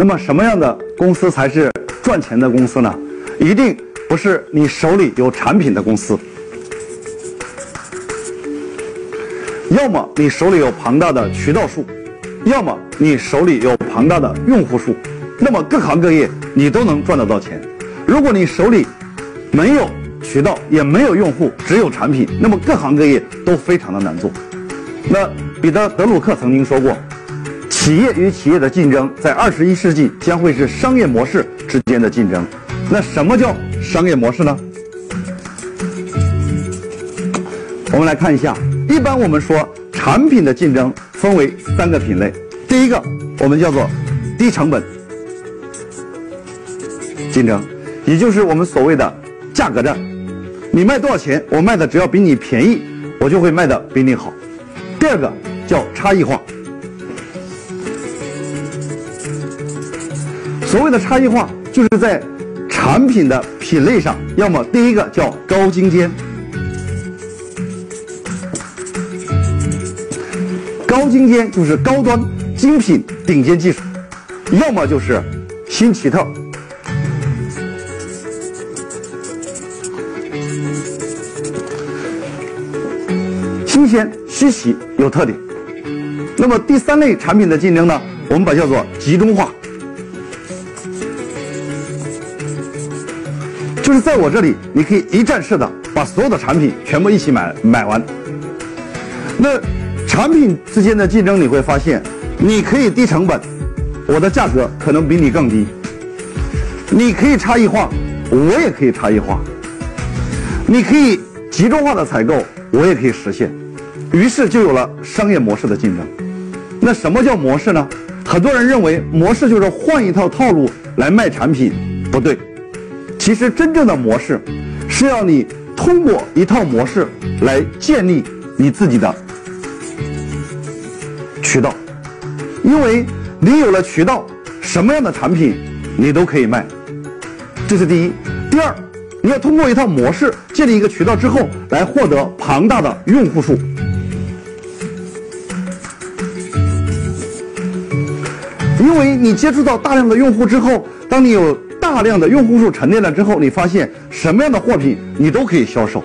那么什么样的公司才是赚钱的公司呢？一定不是你手里有产品的公司，要么你手里有庞大的渠道数，要么你手里有庞大的用户数，那么各行各业你都能赚得到钱。如果你手里没有渠道，也没有用户，只有产品，那么各行各业都非常的难做。那彼得·德鲁克曾经说过，企业与企业的竞争在二十一世纪将会是商业模式之间的竞争。那什么叫商业模式呢？我们来看一下，一般我们说产品的竞争分为三个品类，第一个我们叫做低成本竞争，也就是我们所谓的价格战。你卖多少钱，我卖的只要比你便宜，我就会卖的比你好。第二个叫差异化，所谓的差异化就是在产品的品类上，要么第一个叫高精尖，高精尖就是高端、精品、顶尖技术；要么就是新奇特。新鲜、稀奇、有特点。那么第三类产品的竞争呢，我们把叫做集中化，就是在我这里，你可以一站式的把所有的产品全部一起买买完。那产品之间的竞争，你会发现，你可以低成本，我的价格可能比你更低；你可以差异化，我也可以差异化；你可以集中化的采购，我也可以实现。于是就有了商业模式的竞争。那什么叫模式呢？很多人认为模式就是换一套套路来卖产品，不对。其实真正的模式是要你通过一套模式来建立你自己的渠道，因为你有了渠道，什么样的产品你都可以卖。这是第一。第二，你要通过一套模式建立一个渠道之后，来获得庞大的用户数。因为你接触到大量的用户之后，当你有大量的用户数沉淀了之后，你发现什么样的货品你都可以销售。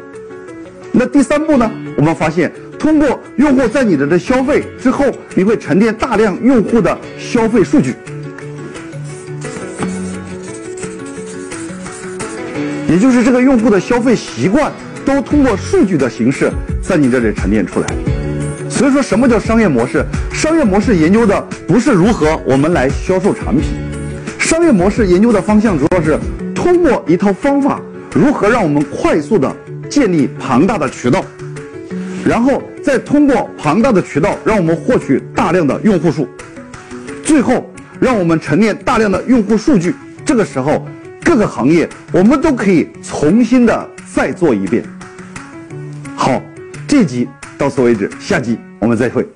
那第三步呢？我们发现通过用户在你的这消费之后，你会沉淀大量用户的消费数据，也就是这个用户的消费习惯都通过数据的形式在你这里沉淀出来。所以说，什么叫商业模式？商业模式研究的不是如何我们来销售产品，商业模式研究的方向主要是通过一套方法，如何让我们快速的建立庞大的渠道，然后再通过庞大的渠道，让我们获取大量的用户数，最后让我们沉淀大量的用户数据。这个时候，各个行业我们都可以重新的再做一遍。好，这集。到此为止，下集我们再会。